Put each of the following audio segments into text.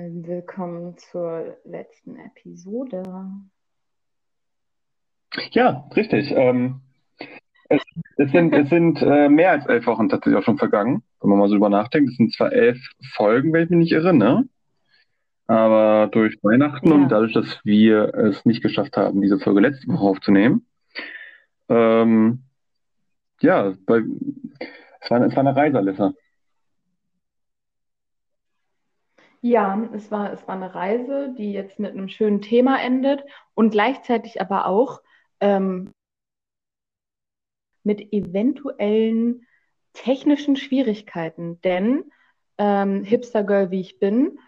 Willkommen zur letzten Episode. Ja, richtig. Ähm, es, es sind, es sind äh, mehr als elf Wochen tatsächlich auch schon vergangen, wenn man mal so drüber nachdenkt. Es sind zwar elf Folgen, wenn ich mich nicht irre, ne? Aber durch Weihnachten Ja. und dadurch, dass wir es nicht geschafft haben, diese Folge letzte Woche aufzunehmen, ähm, ja, bei, es war, es war eine Reise, Alissa. Ja, es war, es war eine Reise, die jetzt mit einem schönen Thema endet und gleichzeitig aber auch ähm, mit eventuellen technischen Schwierigkeiten. Denn ähm, Hipster-Girl, wie ich bin,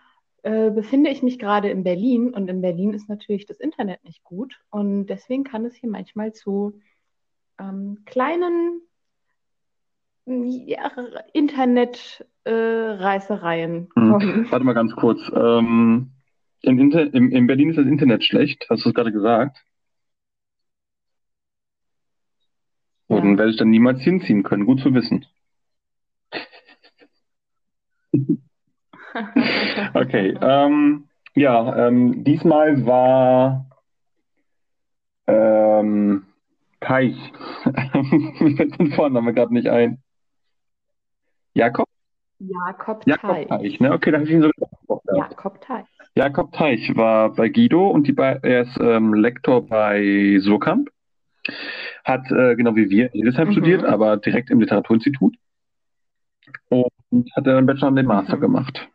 äh, befinde ich mich gerade in Berlin und in Berlin ist natürlich das Internet nicht gut und deswegen kann es hier manchmal zu ähm, kleinen ja, Internet-Reißereien Hm. kommen. Warte mal ganz kurz. Ähm, in, Inter in, in Berlin ist das Internet schlecht, hast du es gerade gesagt? Ja. dann werde ich dann niemals hinziehen können. Gut zu wissen. Okay, ähm, ja, ähm, diesmal war ähm, Teich. Mir fällt den Vorname gerade nicht ein. Jakob? Jakob Jakob Teich. Teich, ne? Okay, da habe ich ihn so gedacht. Jakob Teich. Jakob Teich war bei Guido und die bei, er ist ähm, Lektor bei Surkamp. Hat äh, genau wie wir in Hildesheim Mhm. studiert, aber direkt im Literaturinstitut. Und hat dann Bachelor und den Master Mhm. gemacht.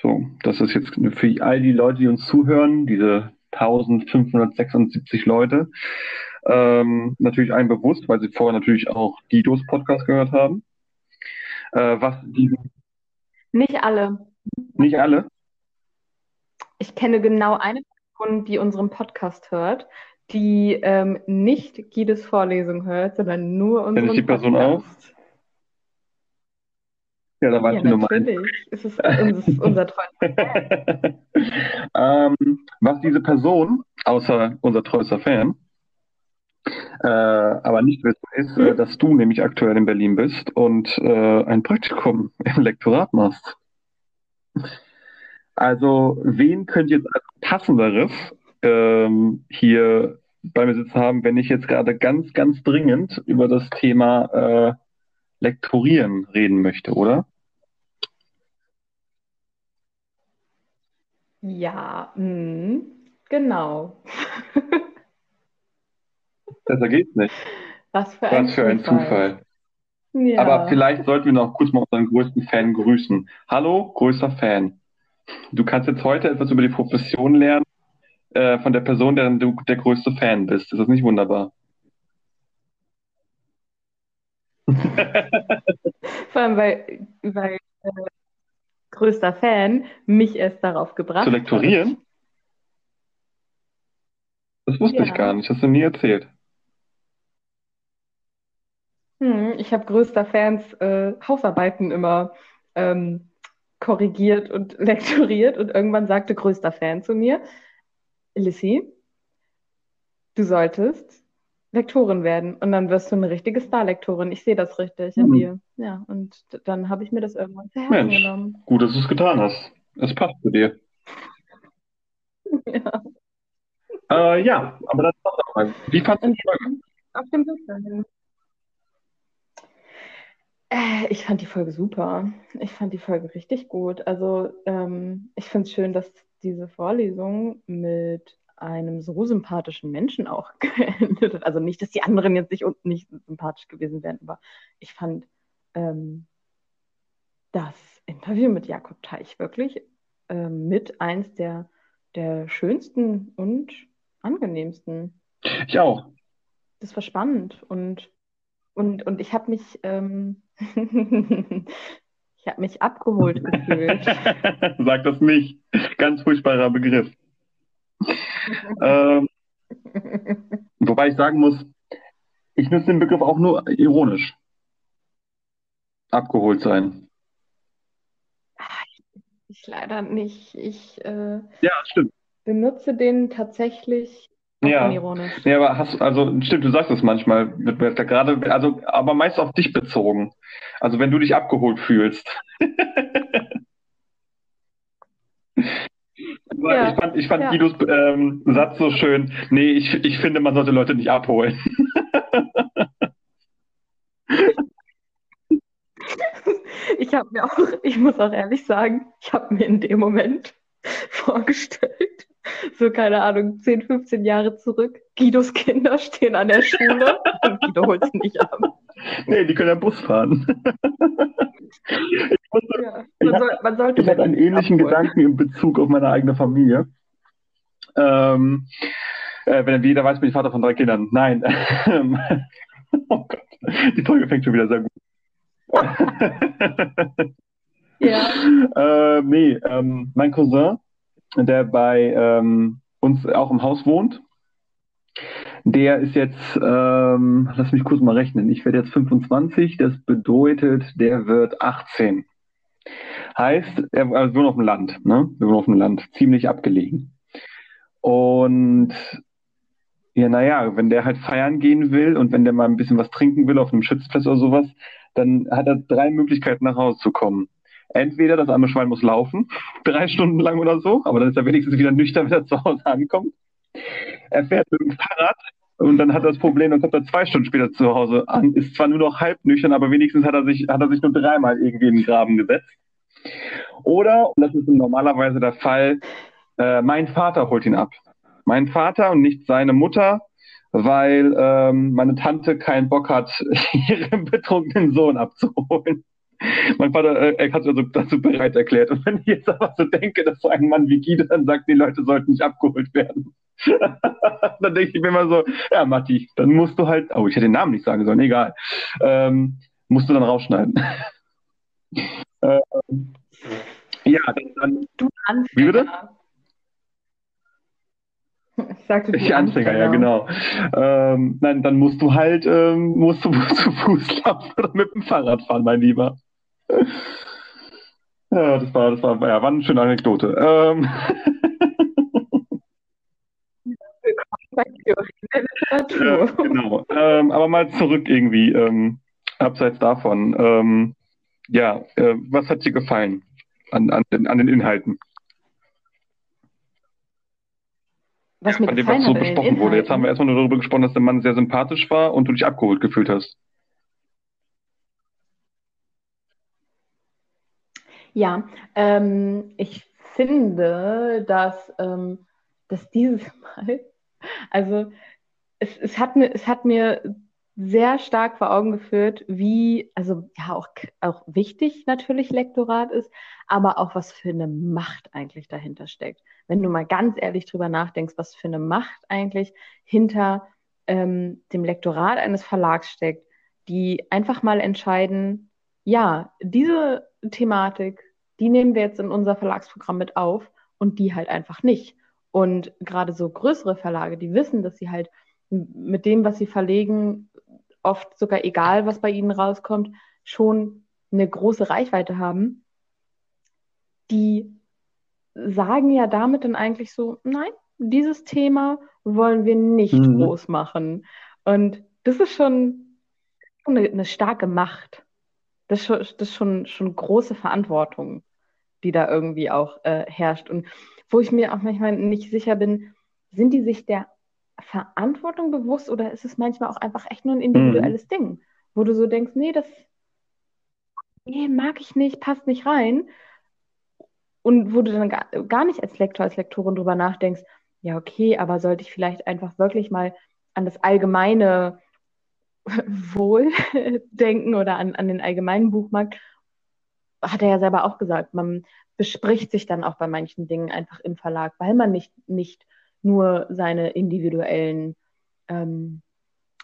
So, das ist jetzt für all die Leute, die uns zuhören, diese 1576 Leute, ähm, natürlich allen bewusst, weil sie vorher natürlich auch Guidos Podcast gehört haben. Äh, was die, Nicht alle. nicht alle, Ich kenne genau eine Person, die unseren Podcast hört, die ähm, nicht Gides Vorlesung hört, sondern nur unseren die Person Podcast. ja, da war Ja, ich nur natürlich. Es ist, es ist unser treuer. ähm, was diese Person, außer unser treuester Fan, äh, aber nicht wissen, ist, äh, dass du nämlich aktuell in Berlin bist und äh, ein Praktikum im Lektorat machst. Also, wen könnt ihr jetzt als passenderes ähm, hier bei mir sitzen haben, wenn ich jetzt gerade ganz, ganz dringend über das Thema äh, Lektorieren reden möchte, oder? Ja, mm, genau. Besser geht's nicht. Was für ein Was für ein Zufall. Zufall. Ja. Aber vielleicht sollten wir noch kurz mal unseren größten Fan grüßen. Hallo, größter Fan. Du kannst jetzt heute etwas über die Profession lernen, äh, von der Person, deren du der größte Fan bist. Ist das nicht wunderbar? Vor allem, weil, weil äh, größter Fan mich erst darauf gebracht Zu hat. lektorieren? Das wusste ich Ja. gar nicht. Hast du nie erzählt. Hm, ich habe größter Fans äh, Hausarbeiten immer ähm, korrigiert und lektoriert und irgendwann sagte größter Fan zu mir, Lissy, du solltest Lektorin werden und dann wirst du eine richtige Star-Lektorin. Ich sehe das richtig in Hm. dir. Ja, und dann habe ich mir das irgendwann zu Herzen Mensch. genommen. Gut, dass du es getan hast. Es passt zu dir. Ja. Äh, ja, aber das war doch mal. Wie fandest du die Folge? auf dem Weg dahin. Äh, ich fand die Folge super. Ich fand die Folge richtig gut. Also ähm, ich finde es schön, dass diese Vorlesung mit einem so sympathischen Menschen auch geendet hat. Also nicht, dass die anderen jetzt nicht, nicht sympathisch gewesen wären, aber ich fand ähm, das Interview mit Jakob Teich wirklich ähm, mit eins der, der schönsten und angenehmsten. Ich auch. Das war spannend und, und, und ich habe mich, ähm, ich habe mich abgeholt gefühlt. Sag das nicht. Ganz furchtbarer Begriff. Ähm, wobei ich sagen muss, ich nutze den Begriff auch nur ironisch. Abgeholt sein. Ich leider nicht. Ich äh, Ja, stimmt. benutze den tatsächlich Ja. Nee, aber hast, also, stimmt, du sagst es manchmal, wird mir gerade, also, aber meist auf dich bezogen. Also, wenn du dich abgeholt fühlst. Ja. Ich fand, ich fand ja. Guidos ähm, Satz so schön. Nee, ich, ich finde, man sollte Leute nicht abholen. ich habe mir auch, ich muss auch ehrlich sagen, ich habe mir in dem Moment vorgestellt, so keine Ahnung, 10, 15 Jahre zurück, Guidos Kinder stehen an der Schule und Guido holt sie nicht ab. Nee, die können ja Bus fahren. ich, musste, ja, man, soll, man sollte ich hatte einen ähnlichen abholen. Gedanken in Bezug auf meine eigene Familie. Ähm, äh, wenn jeder weiß, bin ich Vater von drei Kindern. Nein. oh Gott, die Folge fängt schon wieder sehr gut. ja. Äh, nee, ähm, mein Cousin, der bei ähm, uns auch im Haus wohnt, der ist jetzt, ähm, lass mich kurz mal rechnen, ich werde jetzt 25, das bedeutet, der wird 18. Heißt, er also wohnt auf dem Land, ne? Wir wohnen auf dem Land, ziemlich abgelegen. Und ja, naja, wenn der halt feiern gehen will und wenn der mal ein bisschen was trinken will auf einem Schützplatz oder sowas, dann hat er drei Möglichkeiten nach Hause zu kommen. Entweder das arme Schwein muss laufen, drei Stunden lang oder so, aber dann ist er wenigstens wieder nüchtern, wenn er zu Hause ankommt. Er fährt mit dem Fahrrad und dann hat er das Problem, dann kommt er zwei Stunden später zu Hause an, ist zwar nur noch halb nüchtern, aber wenigstens hat er sich, hat er sich nur dreimal irgendwie in den Graben gesetzt. Oder, und das ist normalerweise der Fall, äh, mein Vater holt ihn ab. Mein Vater und nicht seine Mutter weil ähm, meine Tante keinen Bock hat, ihren betrunkenen Sohn abzuholen. Mein Vater äh, hat sich also dazu bereit erklärt. Und wenn ich jetzt aber so denke, dass so ein Mann wie Guido dann sagt, die Leute sollten nicht abgeholt werden, dann denke ich mir immer so, ja, Matti, dann musst du halt, oh, ich hätte den Namen nicht sagen sollen, egal, ähm, musst du dann rausschneiden. ähm, ja, dann, dann du Anfänger. Wie bitte? Ich sagte die Anfänger, Anfänger, ja genau. Ähm, nein, dann musst du halt ähm, musst du zu Fuß laufen oder mit dem Fahrrad fahren, mein Lieber. Ja, das war, das war, ja, war eine schöne Anekdote. Ähm. ja, genau. Ähm, aber mal zurück irgendwie, ähm, abseits davon. Ähm, ja, äh, was hat dir gefallen an, an, den, an den Inhalten? was mir Bei dem, was so besprochen wurde. Jetzt haben wir erstmal nur darüber gesprochen, dass der Mann sehr sympathisch war und du dich abgeholt gefühlt hast. Ja, ähm, ich finde, dass, ähm, dass dieses Mal, also es, es, hat mir, es hat mir sehr stark vor Augen geführt, wie, also ja, auch, auch wichtig natürlich Lektorat ist, aber auch was für eine Macht eigentlich dahinter steckt. Wenn du mal ganz ehrlich drüber nachdenkst, was für eine Macht eigentlich hinter ähm, dem Lektorat eines Verlags steckt, die einfach mal entscheiden, ja, diese Thematik, die nehmen wir jetzt in unser Verlagsprogramm mit auf und die halt einfach nicht. Und gerade so größere Verlage, die wissen, dass sie halt mit dem, was sie verlegen, oft sogar egal, was bei ihnen rauskommt, schon eine große Reichweite haben, die sagen ja damit dann eigentlich so, nein, dieses Thema wollen wir nicht mhm. groß machen. Und das ist schon eine, eine starke Macht. Das ist schon, das ist schon, schon große Verantwortung, die da irgendwie auch äh, herrscht. Und wo ich mir auch manchmal nicht sicher bin, sind die sich der Verantwortung bewusst oder ist es manchmal auch einfach echt nur ein individuelles mhm. Ding, wo du so denkst, nee, das nee, mag ich nicht, passt nicht rein. Und wo du dann gar, gar nicht als Lektor, als Lektorin drüber nachdenkst, ja, okay, aber sollte ich vielleicht einfach wirklich mal an das allgemeine Wohl denken oder an, an den allgemeinen Buchmarkt, hat er ja selber auch gesagt, man bespricht sich dann auch bei manchen Dingen einfach im Verlag, weil man nicht, nicht nur seine individuellen ähm,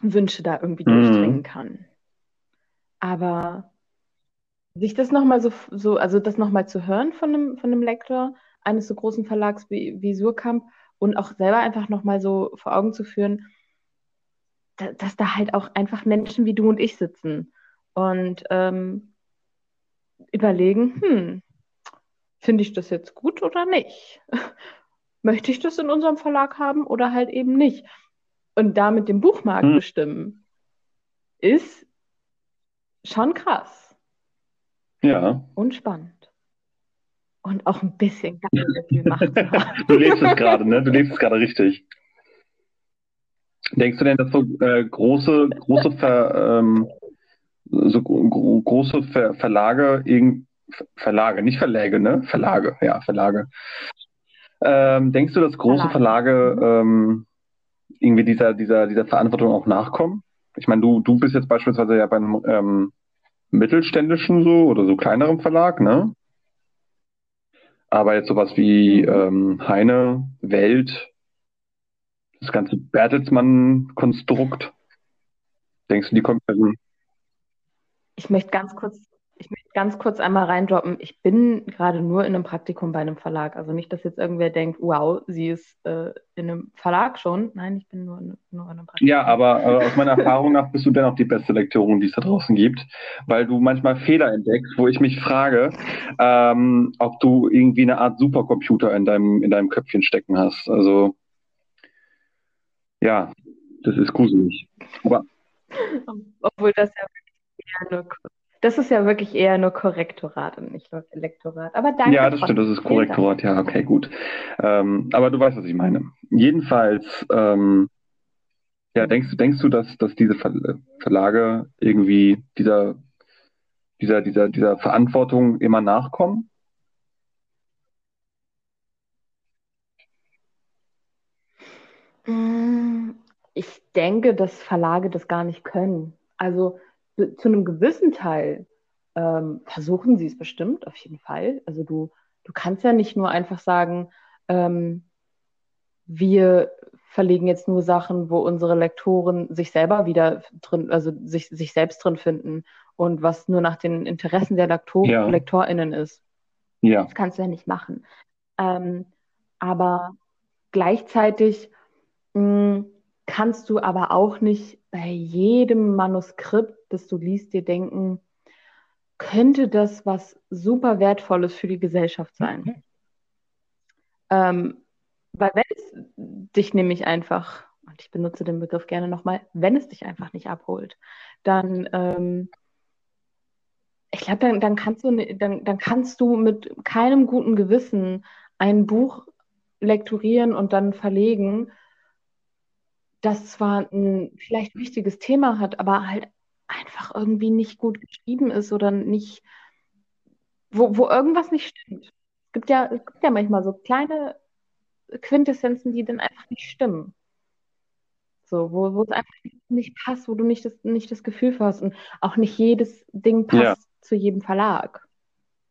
Wünsche da irgendwie mhm. durchdringen kann. Aber sich das nochmal so, so, also das nochmal zu hören von einem, von einem Lektor eines so großen Verlags wie, wie Surkamp und auch selber einfach nochmal so vor Augen zu führen, da, dass da halt auch einfach Menschen wie du und ich sitzen und ähm, überlegen, hm, finde ich das jetzt gut oder nicht? möchte ich das in unserem Verlag haben oder halt eben nicht. Und damit den Buchmarkt hm. bestimmen, ist schon krass. Ja. Und spannend. und auch ein bisschen ganz viel Macht. Du lebst es gerade, ne? Du lebst es gerade richtig. Denkst du denn, dass so äh, große, große Ver, ähm, so gro große Ver Verlage, Verlage, nicht Verläge, ne? Verlage, ja, Verlage. Ähm, denkst du, dass große Verlage ähm, irgendwie dieser, dieser, dieser Verantwortung auch nachkommen? Ich meine, du, du bist jetzt beispielsweise ja beim ähm, mittelständischen so oder so kleineren Verlag, ne? Aber jetzt sowas wie ähm, Heine, Welt, das ganze Bertelsmann-Konstrukt, denkst du, die also Ich möchte ganz kurz ich möchte ganz kurz einmal reindroppen. Ich bin gerade nur in einem Praktikum bei einem Verlag. Also nicht, dass jetzt irgendwer denkt, wow, sie ist äh, in einem Verlag schon. Nein, ich bin nur, in, nur in einem Praktikum. Ja, aber äh, aus meiner Erfahrung nach bist du dennoch die beste Lektorin, die es da draußen gibt, weil du manchmal Fehler entdeckst, wo ich mich frage, ähm, ob du irgendwie eine Art Supercomputer in deinem, in deinem Köpfchen stecken hast. Also ja, das ist gruselig. Aber Obwohl das ja eher nur das ist ja wirklich eher nur Korrektorat und nicht Lektorat. Aber danke. Ja, das stimmt, das ist Korrektorat, ja, okay, gut. Ähm, aber du weißt, was ich meine. Jedenfalls, ähm, ja, denkst, denkst du, dass, dass diese Verlage irgendwie dieser, dieser, dieser, dieser Verantwortung immer nachkommen? Hm, ich denke, dass Verlage das gar nicht können. Also zu einem gewissen Teil ähm, versuchen sie es bestimmt, auf jeden Fall. Also du, du kannst ja nicht nur einfach sagen, ähm, wir verlegen jetzt nur Sachen, wo unsere Lektoren sich selber wieder drin, also sich, sich selbst drin finden und was nur nach den Interessen der Lektor ja. LektorInnen ist. Ja. Das kannst du ja nicht machen. Ähm, aber gleichzeitig mh, kannst du aber auch nicht bei jedem Manuskript, das du liest, dir denken, könnte das was super Wertvolles für die Gesellschaft sein. Mhm. Ähm, weil wenn es dich nämlich einfach, und ich benutze den Begriff gerne nochmal, wenn es dich einfach nicht abholt, dann, ähm, ich glaube, dann, dann, kannst du, dann, dann kannst du mit keinem guten Gewissen ein Buch lektorieren und dann verlegen, das zwar ein vielleicht wichtiges Thema hat, aber halt einfach irgendwie nicht gut geschrieben ist oder nicht, wo, wo irgendwas nicht stimmt. Es gibt ja, es gibt ja manchmal so kleine Quintessenzen, die dann einfach nicht stimmen. So, wo, wo es einfach nicht passt, wo du nicht das, nicht das Gefühl hast und auch nicht jedes Ding passt ja. zu jedem Verlag.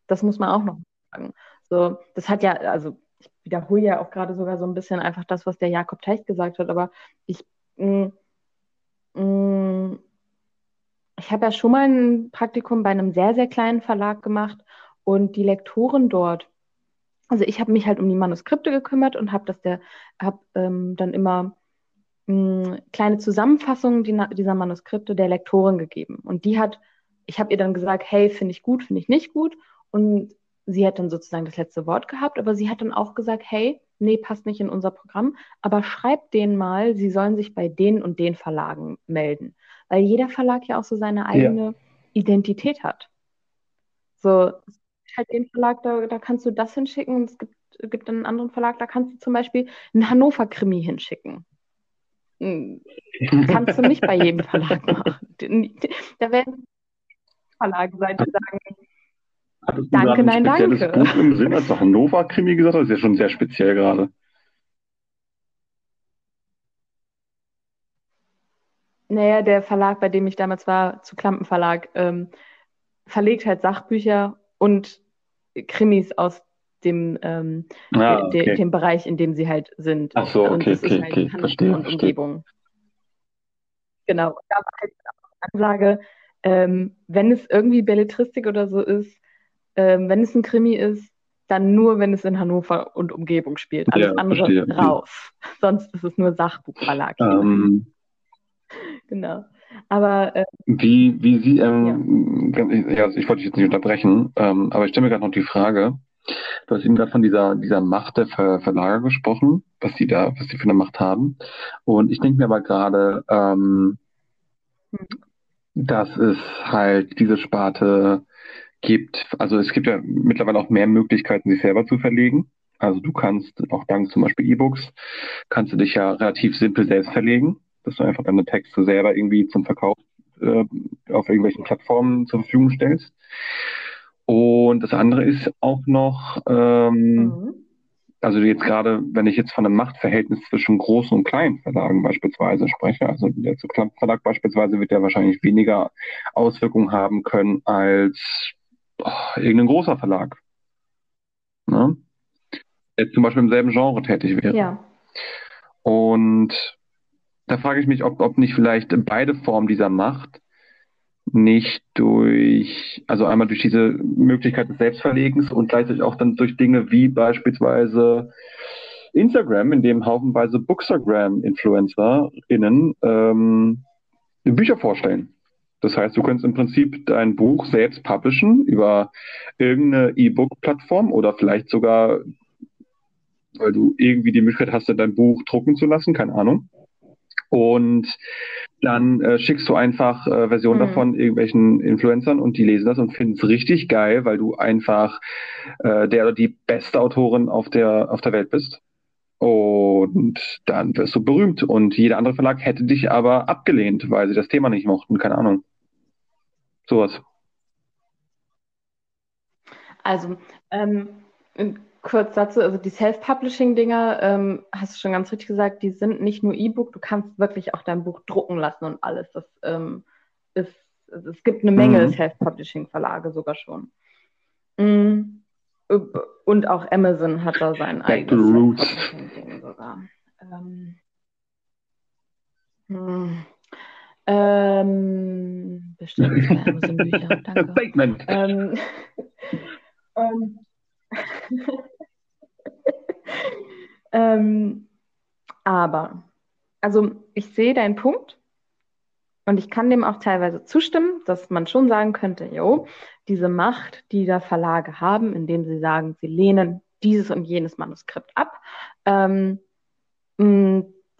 Das muss man auch noch sagen. So, das hat ja, also wiederhole ja auch gerade sogar so ein bisschen einfach das, was der Jakob Teich gesagt hat, aber ich, mm, mm, ich habe ja schon mal ein Praktikum bei einem sehr, sehr kleinen Verlag gemacht und die Lektoren dort, also ich habe mich halt um die Manuskripte gekümmert und habe das der, habe ähm, dann immer mh, mm, kleine Zusammenfassungen dieser Manuskripte der Lektorin gegeben. Und die hat, ich habe ihr dann gesagt, hey, finde ich gut, finde ich nicht gut. Und sie hat dann sozusagen das letzte Wort gehabt, aber sie hat dann auch gesagt, hey, nee, passt nicht in unser Programm, aber schreibt denen mal, sie sollen sich bei den und den Verlagen melden. Weil jeder Verlag ja auch so seine eigene ja. Identität hat. So, halt den Verlag, da, da kannst du das hinschicken, es gibt, gibt einen anderen Verlag, da kannst du zum Beispiel einen Hannover-Krimi hinschicken. Hm, kannst du nicht bei jedem Verlag machen. Da werden Verlage sein, die sagen, Hattest danke, du nein, danke. Buch im Sinn, als du Hannover-Krimi gesagt hast? Das ist ja schon sehr speziell gerade. Naja, der Verlag, bei dem ich damals war, zu Klampen Verlag, ähm, verlegt halt Sachbücher und Krimis aus dem, ähm, ah, okay. de, dem Bereich, in dem sie halt sind. Ach so, okay, okay, halt okay, verstehe, und Umgebung. Genau. Und da war halt auch Ansage, ähm, wenn es irgendwie Belletristik oder so ist, ähm, wenn es ein Krimi ist, dann nur, wenn es in Hannover und Umgebung spielt. Alles ja, andere verstehe. raus. Sonst ist es nur Sachbuchverlag. Ähm, genau. Aber äh, wie, wie Sie, ähm, ja. ja. ich wollte dich jetzt nicht unterbrechen, ähm, aber ich stelle mir gerade noch die Frage. Du hast eben gerade von dieser, dieser Macht der Ver Verlager gesprochen, was sie da, was sie für eine Macht haben. Und ich denke mir aber gerade, ähm, hm. dass es halt diese Sparte gibt, also es gibt ja mittlerweile auch mehr Möglichkeiten, sich selber zu verlegen. Also du kannst auch dank zum Beispiel E-Books, kannst du dich ja relativ simpel selbst verlegen, dass du einfach deine Texte selber irgendwie zum Verkauf äh, auf irgendwelchen Plattformen zur Verfügung stellst. Und das andere ist auch noch, ähm, mhm. also jetzt gerade, wenn ich jetzt von einem Machtverhältnis zwischen großen und kleinen Verlagen beispielsweise spreche, also der Verlag beispielsweise wird ja wahrscheinlich weniger Auswirkungen haben können als oh, irgendein großer Verlag. Ne? Jetzt zum Beispiel im selben Genre tätig wäre. Ja. Und da frage ich mich, ob, ob nicht vielleicht beide Formen dieser Macht nicht durch, also einmal durch diese Möglichkeit des Selbstverlegens und gleichzeitig auch dann durch Dinge wie beispielsweise Instagram, in dem haufenweise Bookstagram-InfluencerInnen ähm, Bücher vorstellen. Das heißt, du könntest im Prinzip dein Buch selbst publishen über irgendeine E-Book-Plattform oder vielleicht sogar, weil du irgendwie die Möglichkeit hast, dein Buch drucken zu lassen, keine Ahnung. Und dann äh, schickst du einfach äh, Versionen mhm. davon irgendwelchen Influencern und die lesen das und finden es richtig geil, weil du einfach äh, der oder die beste Autorin auf der, auf der Welt bist. Und dann wirst du berühmt. Und jeder andere Verlag hätte dich aber abgelehnt, weil sie das Thema nicht mochten. Keine Ahnung. Sowas. Also, ähm, kurz dazu, also die Self-Publishing-Dinger, ähm, hast du schon ganz richtig gesagt, die sind nicht nur E-Book, du kannst wirklich auch dein Buch drucken lassen und alles. Das ähm, ist, also es gibt eine Menge mhm. Self-Publishing-Verlage sogar schon. Mhm. Und auch Amazon hat da sein Back eigenes Self-Publishing-Ding sogar. Ähm, hm. Ähm, bestimmt zwei Amazon-Bücher, danke. Ähm, ähm, ähm, aber, also ich sehe deinen Punkt und ich kann dem auch teilweise zustimmen, dass man schon sagen könnte, jo, diese Macht, die da Verlage haben, indem sie sagen, sie lehnen dieses und jenes Manuskript ab, ähm,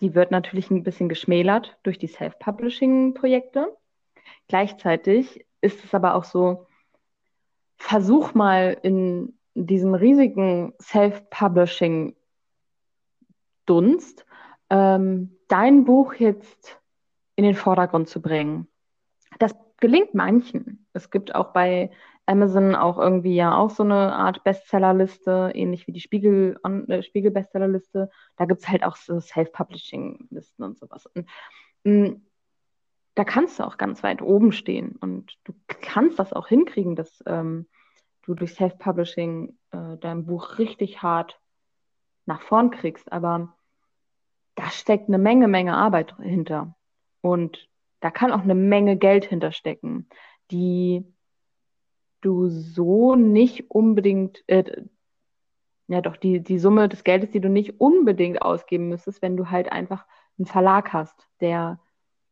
die wird natürlich ein bisschen geschmälert durch die Self-Publishing-Projekte. Gleichzeitig ist es aber auch so, versuch mal in diesem riesigen Self-Publishing-Dunst ähm, dein Buch jetzt in den Vordergrund zu bringen. Das gelingt manchen. Es gibt auch bei Amazon auch irgendwie ja auch so eine Art Bestsellerliste, ähnlich wie die Spiegel, äh, Spiegel Bestsellerliste. Da gibt es halt auch so Self-Publishing-Listen und sowas. Und, mm, da kannst du auch ganz weit oben stehen und du kannst das auch hinkriegen, dass ähm, du durch Self-Publishing äh, dein Buch richtig hart nach vorn kriegst. Aber da steckt eine Menge, Menge Arbeit hinter. Und da kann auch eine Menge Geld hinterstecken, die du so nicht unbedingt, äh, ja doch, die, die Summe des Geldes, die du nicht unbedingt ausgeben müsstest, wenn du halt einfach einen Verlag hast, der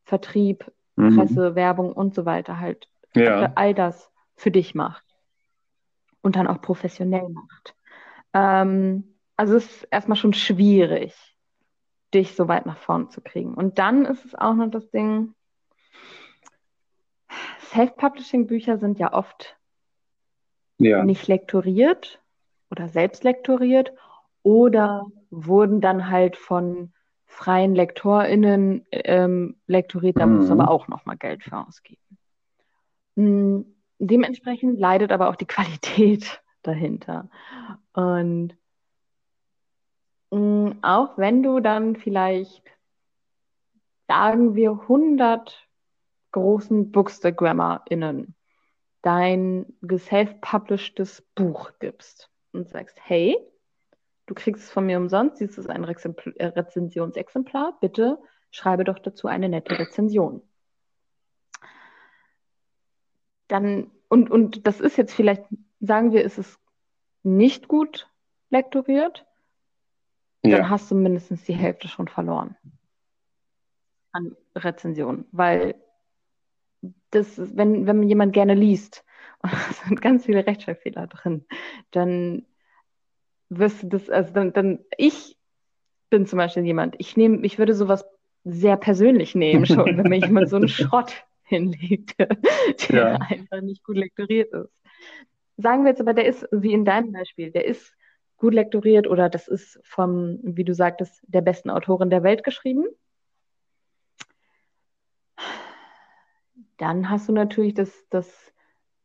Vertrieb, mhm. Presse, Werbung und so weiter halt ja. all das für dich macht und dann auch professionell macht. Ähm, also es ist erstmal schon schwierig, dich so weit nach vorne zu kriegen. Und dann ist es auch noch das Ding, Self-Publishing-Bücher sind ja oft ja. nicht lektoriert oder selbst lektoriert oder wurden dann halt von freien LektorInnen ähm, lektoriert, da mhm. muss aber auch nochmal Geld für ausgeben. Mhm dementsprechend leidet aber auch die Qualität dahinter. Und mh, mm, auch wenn du dann vielleicht, sagen wir, 100 großen BookstagrammerInnen dein self-publishedes Buch gibst und sagst, hey, du kriegst es von mir umsonst, dies ist ein äh, Rezensionsexemplar, bitte schreibe doch dazu eine nette Rezension dann, und, und das ist jetzt vielleicht, sagen wir, ist es nicht gut lektoriert, ja. dann hast du mindestens die Hälfte schon verloren an Rezensionen, weil das, wenn, wenn jemand gerne liest und es sind ganz viele Rechtschreibfehler drin, dann wirst du das, also dann, dann ich bin zum Beispiel jemand, ich nehme, ich würde sowas sehr persönlich nehmen schon, wenn mir jemand so einen Schrott hinlegte, der ja. einfach nicht gut lektoriert ist. sagen wir jetzt aber, der ist, wie in deinem Beispiel, der ist gut lektoriert oder das ist vom, wie du sagtest, der besten Autorin der Welt geschrieben. Dann hast du natürlich das, das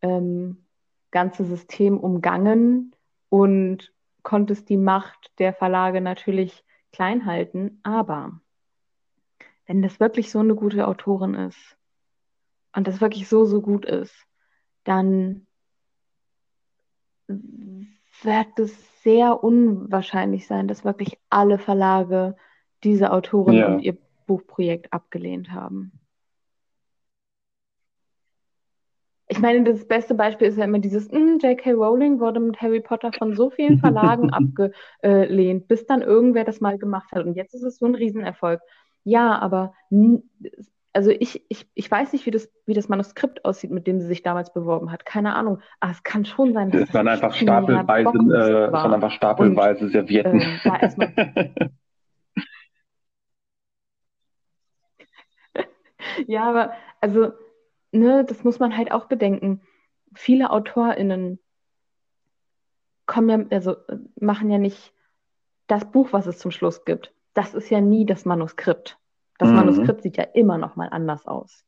ähm, ganze System umgangen und konntest die Macht der Verlage natürlich klein halten. Aber wenn das wirklich so eine gute Autorin ist und das wirklich so, so gut ist, dann wird es sehr unwahrscheinlich sein, dass wirklich alle Verlage diese Autorin ja. und ihr Buchprojekt abgelehnt haben. Ich meine, das beste Beispiel ist ja immer dieses, hm, J.K. Rowling wurde mit Harry Potter von so vielen Verlagen abgelehnt, bis dann irgendwer das mal gemacht hat. Und jetzt ist es so ein Riesenerfolg. Ja, aber also ich, ich, ich weiß nicht, wie das, wie das Manuskript aussieht, mit dem sie sich damals beworben hat. Keine Ahnung. Aber es kann schon sein, dass es waren einfach stapelweise, äh, waren einfach stapelweise Und, Servietten. Äh, ja, aber also, ne, das muss man halt auch bedenken. Viele AutorInnen kommen ja, also machen ja nicht das Buch, was es zum Schluss gibt. Das ist ja nie das Manuskript. Das mhm. Manuskript sieht ja immer noch mal anders aus.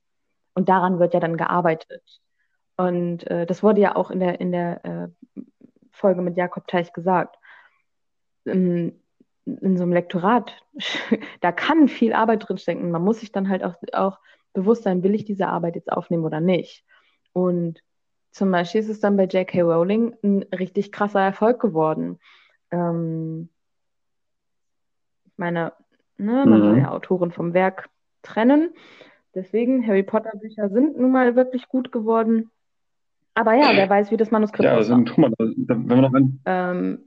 Und daran wird ja dann gearbeitet. Und äh, das wurde ja auch in der, in der äh, Folge mit Jakob Teich gesagt. In, in so einem Lektorat, da kann viel Arbeit drinstecken. Man muss sich dann halt auch, auch bewusst sein, will ich diese Arbeit jetzt aufnehmen oder nicht. Und zum Beispiel ist es dann bei J.K. Rowling ein richtig krasser Erfolg geworden. Ähm, ich meine, Ne? Man mhm. soll ja Autoren vom Werk trennen. Deswegen, Harry Potter Bücher sind nun mal wirklich gut geworden. Aber ja, wer weiß, wie das Manuskript ja. Also, mal, wenn wir noch ein... ähm,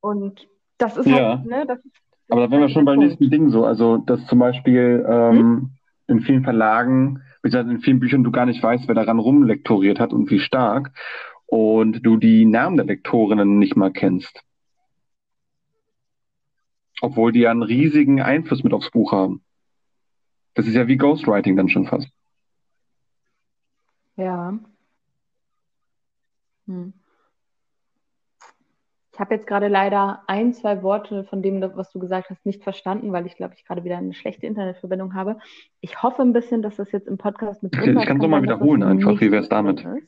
und das ist ja. halt, ne, das ist, aber da wären wir schon beim nächsten Ding so. Also, dass zum Beispiel ähm, hm? In vielen Verlagen, beziehungsweise in vielen Büchern du gar nicht weißt, wer daran rumlektoriert hat und wie stark. Und du die Namen der Lektorinnen nicht mal kennst. Obwohl die ja einen riesigen Einfluss mit aufs Buch haben. Das ist ja wie Ghostwriting dann schon fast. Ja. Hm. Ich habe jetzt gerade leider ein, zwei Worte von dem, was du gesagt hast, nicht verstanden, weil ich glaube, ich gerade wieder eine schlechte Internetverbindung habe. Ich hoffe ein bisschen, dass das jetzt im Podcast mit drin. Ich kann es mal wiederholen einfach. Wie wäre es damit?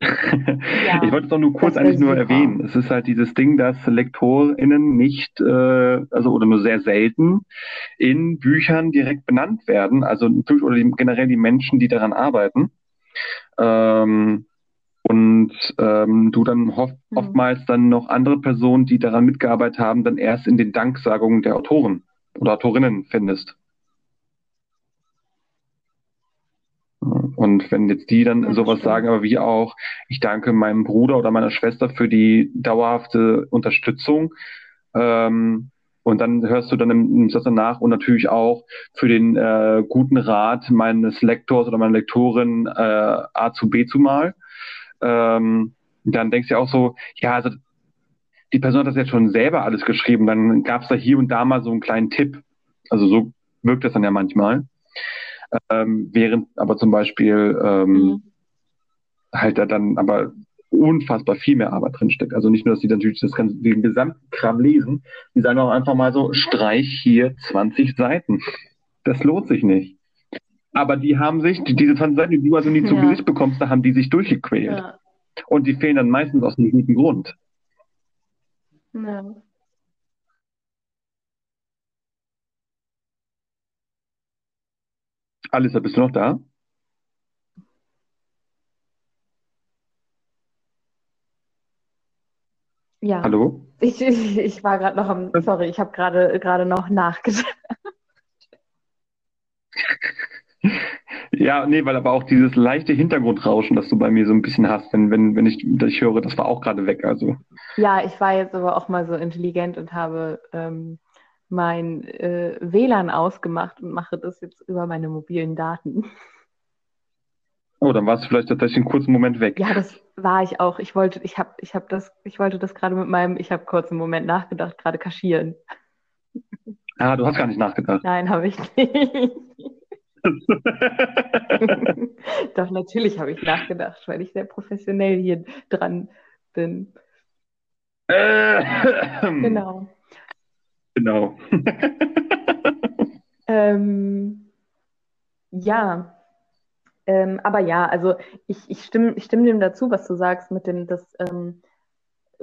Ja, ich wollte es doch nur kurz eigentlich nur erwähnen. Es ist halt dieses Ding, dass LektorInnen nicht, äh, also oder nur sehr selten in Büchern direkt benannt werden, also oder die, generell die Menschen, die daran arbeiten. Ähm, und ähm, du dann oft, mhm. oftmals dann noch andere Personen, die daran mitgearbeitet haben, dann erst in den Danksagungen der Autoren oder Autorinnen findest. Und wenn jetzt die dann ja, sowas stimmt. sagen, aber wie auch, ich danke meinem Bruder oder meiner Schwester für die dauerhafte Unterstützung. Ähm, und dann hörst du dann im, im Satz danach und natürlich auch für den äh, guten Rat meines Lektors oder meiner Lektorin äh, A zu B zu mal. Ähm, dann denkst du ja auch so, ja, also die Person hat das jetzt schon selber alles geschrieben, dann gab es da hier und da mal so einen kleinen Tipp. Also so wirkt das dann ja manchmal ähm, während aber zum Beispiel ähm, mhm. halt da dann aber unfassbar viel mehr Arbeit drinsteckt. Also nicht nur, dass die natürlich das ganze, den gesamten Kram lesen, die sagen auch einfach mal so, streich hier 20 Seiten. Das lohnt sich nicht. Aber die haben sich, die, diese 20 Seiten, die du also nie ja. zu Gesicht bekommst, da haben die sich durchgequält. Ja. Und die fehlen dann meistens aus einem guten Grund. Ja. Alissa, bist du noch da? Ja. Hallo? Ich, ich, ich war gerade noch am, sorry, ich habe gerade noch nachgedacht. Ja, nee, weil aber auch dieses leichte Hintergrundrauschen, das du bei mir so ein bisschen hast, wenn, wenn, wenn ich das höre, das war auch gerade weg. Also. Ja, ich war jetzt aber auch mal so intelligent und habe ähm, mein äh, WLAN ausgemacht und mache das jetzt über meine mobilen Daten. Oh, dann warst du vielleicht tatsächlich einen kurzen Moment weg. Ja, das war ich auch. Ich wollte, ich habe, ich habe das, ich wollte das gerade mit meinem, ich habe kurz einen Moment nachgedacht, gerade kaschieren. Ah, du hast gar nicht nachgedacht. Nein, habe ich nicht. Doch, natürlich habe ich nachgedacht, weil ich sehr professionell hier dran bin. genau. Genau. ähm, ja, ähm, aber ja, also ich, ich, stimme, ich stimme dem dazu, was du sagst, mit dem, dass ähm,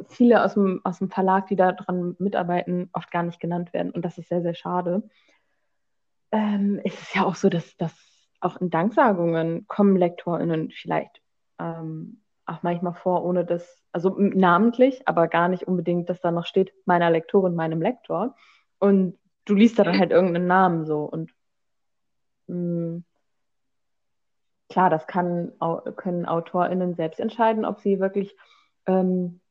viele aus dem, aus dem Verlag, die daran mitarbeiten, oft gar nicht genannt werden. Und das ist sehr, sehr schade. Ähm, es ist ja auch so, dass, dass auch in Danksagungen kommen LektorInnen vielleicht ähm, auch manchmal vor, ohne dass, also namentlich, aber gar nicht unbedingt, dass da noch steht, meiner Lektorin, meinem Lektor. Und du liest da dann halt irgendeinen Namen so. Und mh, mm, klar, das kann, können AutorInnen selbst entscheiden, ob sie wirklich ähm,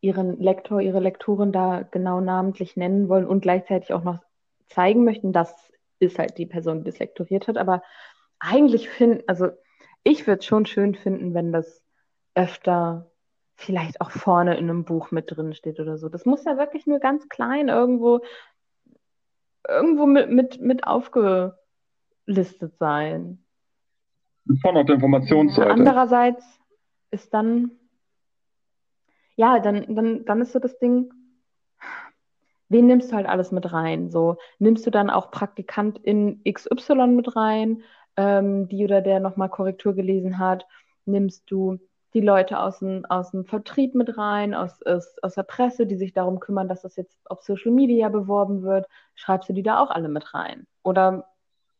ihren Lektor, ihre Lektorin da genau namentlich nennen wollen und gleichzeitig auch noch zeigen möchten, das ist halt die Person, die das lektoriert hat. Aber eigentlich finden, also ich würde es schon schön finden, wenn das öfter vielleicht auch vorne in einem Buch mit drin steht oder so. Das muss ja wirklich nur ganz klein irgendwo, irgendwo mit, mit, mit aufgelistet sein. Vorne auf der Informationsseite. Ja, andererseits ist dann, ja, dann, dann, dann ist so das Ding, wen nimmst du halt alles mit rein? So, nimmst du dann auch Praktikant in XY mit rein, ähm, die oder der nochmal Korrektur gelesen hat? Nimmst du die Leute aus dem, aus dem Vertrieb mit rein, aus, aus, aus der Presse, die sich darum kümmern, dass das jetzt auf Social Media beworben wird? Schreibst du die da auch alle mit rein? Oder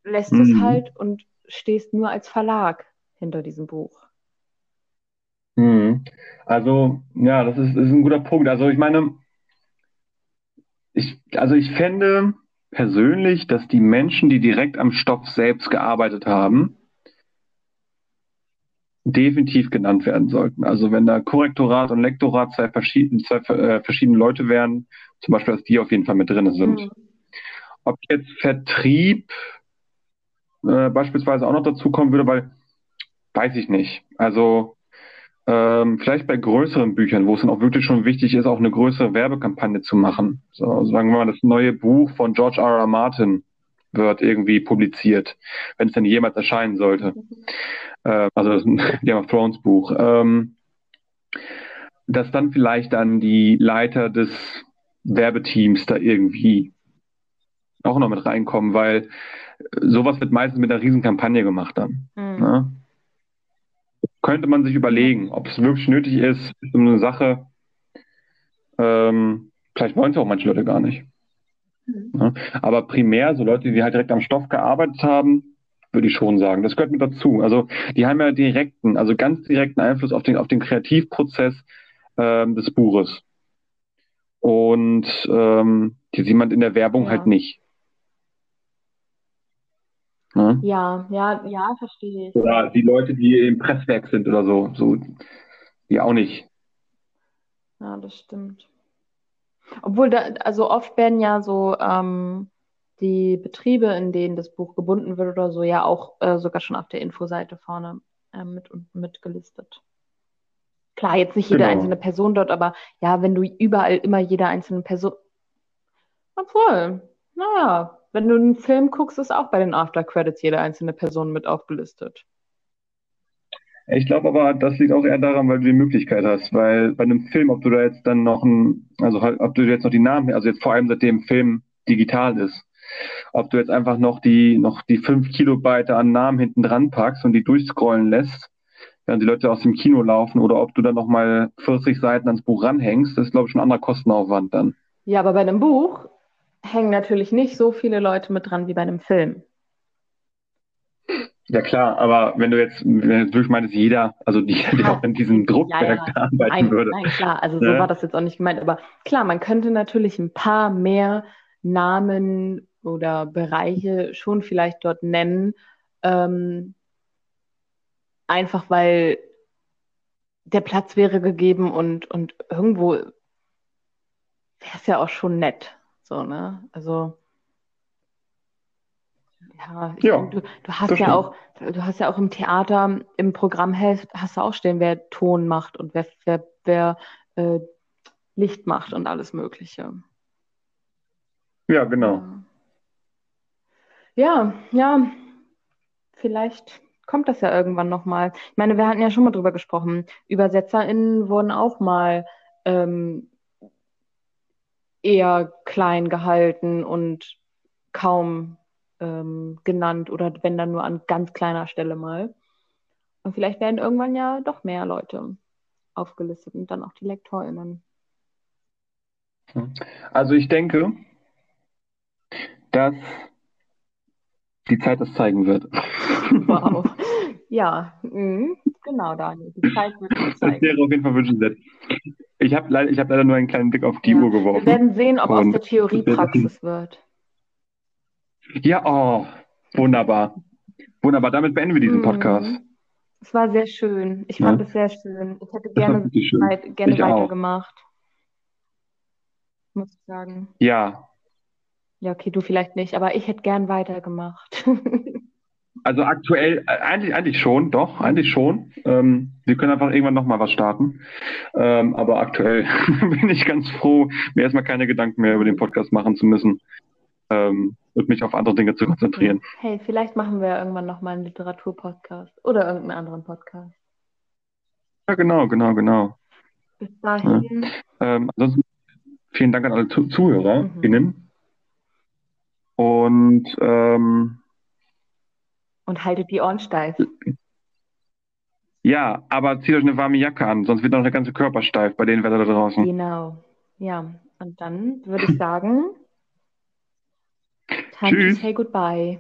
lässt du es mhm. halt und stehst nur als Verlag hinter diesem Buch? Mhm. Also, ja, das ist, ist ein guter Punkt. Also, ich meine, ich, also ich fände persönlich, dass die Menschen, die direkt am Stoff selbst gearbeitet haben, definitiv genannt werden sollten. Also wenn da Korrektorat und Lektorat zwei, verschiedene, zwei äh, verschiedene Leute wären, zum Beispiel, dass die auf jeden Fall mit drin sind. Mhm. Ob jetzt Vertrieb äh, beispielsweise auch noch dazu kommen würde, weil weiß ich nicht. Also ähm, vielleicht bei größeren Büchern, wo es dann auch wirklich schon wichtig ist, auch eine größere Werbekampagne zu machen. So, sagen wir mal, das neue Buch von George R. R. Martin wird irgendwie publiziert, wenn es denn jemals erscheinen sollte. Äh, also das Game of Thrones Buch. Ähm, dass dann vielleicht dann die Leiter des Werbeteams da irgendwie auch noch mit reinkommen, weil sowas wird meistens mit einer Riesenkampagne gemacht dann. Mhm. Ne? Könnte man sich überlegen, ob es wirklich nötig ist, um eine Sache. Ähm, vielleicht wollen es auch manche Leute gar nicht. Mhm. Ja, aber primär, so Leute, die halt direkt am Stoff gearbeitet haben, würde ich schon sagen. Das gehört mit dazu. Also die haben ja direkten, also ganz direkten Einfluss auf den, auf den Kreativprozess ähm, des Buches. Und ähm, die sieht man in der Werbung ja. halt nicht. Ne? Ja, ja, ja, verstehe ich. Oder die Leute, die im Presswerk sind oder so, so, die auch nicht. Ja, das stimmt. Obwohl, da, also oft werden ja so ähm, die Betriebe, in denen das Buch gebunden wird oder so, ja auch äh, sogar schon auf der Infoseite vorne äh, mit, mit gelistet. Klar, jetzt nicht jede genau. einzelne Person dort, aber ja, wenn du überall immer jede einzelne Person. Obwohl, naja, wenn du einen Film guckst, ist auch bei den After Credits jede einzelne Person mit aufgelistet. Ich glaube aber, das liegt auch eher daran, weil du die Möglichkeit hast, weil bei einem Film, ob du da jetzt dann noch ein, also halt, ob du jetzt noch die Namen, also jetzt vor allem seitdem Film digital ist, ob du jetzt einfach noch die, noch die fünf Kilobyte an Namen hinten dran packst und die durchscrollen lässt, während die Leute aus dem Kino laufen, oder ob du dann nochmal 40 Seiten ans Buch ranhängst, das ist, glaube ich, schon ein anderer Kostenaufwand dann. Ja, aber bei einem Buch hängen natürlich nicht so viele Leute mit dran wie bei einem Film. Ja klar, aber wenn du jetzt, wenn du jetzt wirklich meinst, jeder, also die, der auch in diesem Druckwerk ja, ja. arbeiten nein, würde. Nein, klar, also so ne? war das jetzt auch nicht gemeint. Aber klar, man könnte natürlich ein paar mehr Namen oder Bereiche schon vielleicht dort nennen. Ähm, einfach weil der Platz wäre gegeben und, und irgendwo wäre es ja auch schon nett. So, ne? Also ja, ja du, du, hast ja auch, du hast ja auch im Theater, im Programmheft, hast du auch stehen, wer Ton macht und wer, wer, wer äh, Licht macht und alles Mögliche. Ja, genau. Ja, ja. vielleicht kommt das ja irgendwann nochmal. Ich meine, wir hatten ja schon mal drüber gesprochen. ÜbersetzerInnen wurden auch mal ähm, eher klein gehalten und kaum ähm, genannt oder wenn dann nur an ganz kleiner Stelle mal. Und vielleicht werden irgendwann ja doch mehr Leute aufgelistet und dann auch die LektorInnen. Also ich denke, dass die Zeit das zeigen wird. Wow. Ja, mhm. genau, Daniel. Die Zeit wird es zeigen. Das wäre auf jeden Fall wünschenswert. Ich habe leider, hab leider nur einen kleinen Blick auf die Ja. Uhr geworfen. Wir werden sehen, ob aus der Theorie Praxis wird. Ja, oh, wunderbar. Wunderbar, damit beenden wir diesen Mhm. Podcast. Es war sehr schön. Ich Ja. fand es sehr schön. Ich hätte gerne, weit, gerne Ich auch. weitergemacht. Muss ich sagen. Ja, Ja, okay, du vielleicht nicht, aber ich hätte gern weitergemacht. also aktuell, äh, eigentlich, eigentlich schon, doch, eigentlich schon. Ähm, wir können einfach irgendwann nochmal was starten. Ähm, aber aktuell bin ich ganz froh, mir erstmal keine Gedanken mehr über den Podcast machen zu müssen ähm, und mich auf andere Dinge zu konzentrieren. Hey, vielleicht machen wir ja irgendwann nochmal einen Literaturpodcast oder irgendeinen anderen Podcast. Ja, genau, genau, genau. Bis dahin, Ähm, ansonsten vielen Dank an alle Zu ZuhörerInnen. Mhm. Und ähm, und haltet die Ohren steif. ja, aber zieht euch eine warme Jacke an, sonst wird noch der ganze Körper steif bei den Wetter da draußen. Genau. Ja, und dann würde ich sagen, time to Tschüss. say goodbye.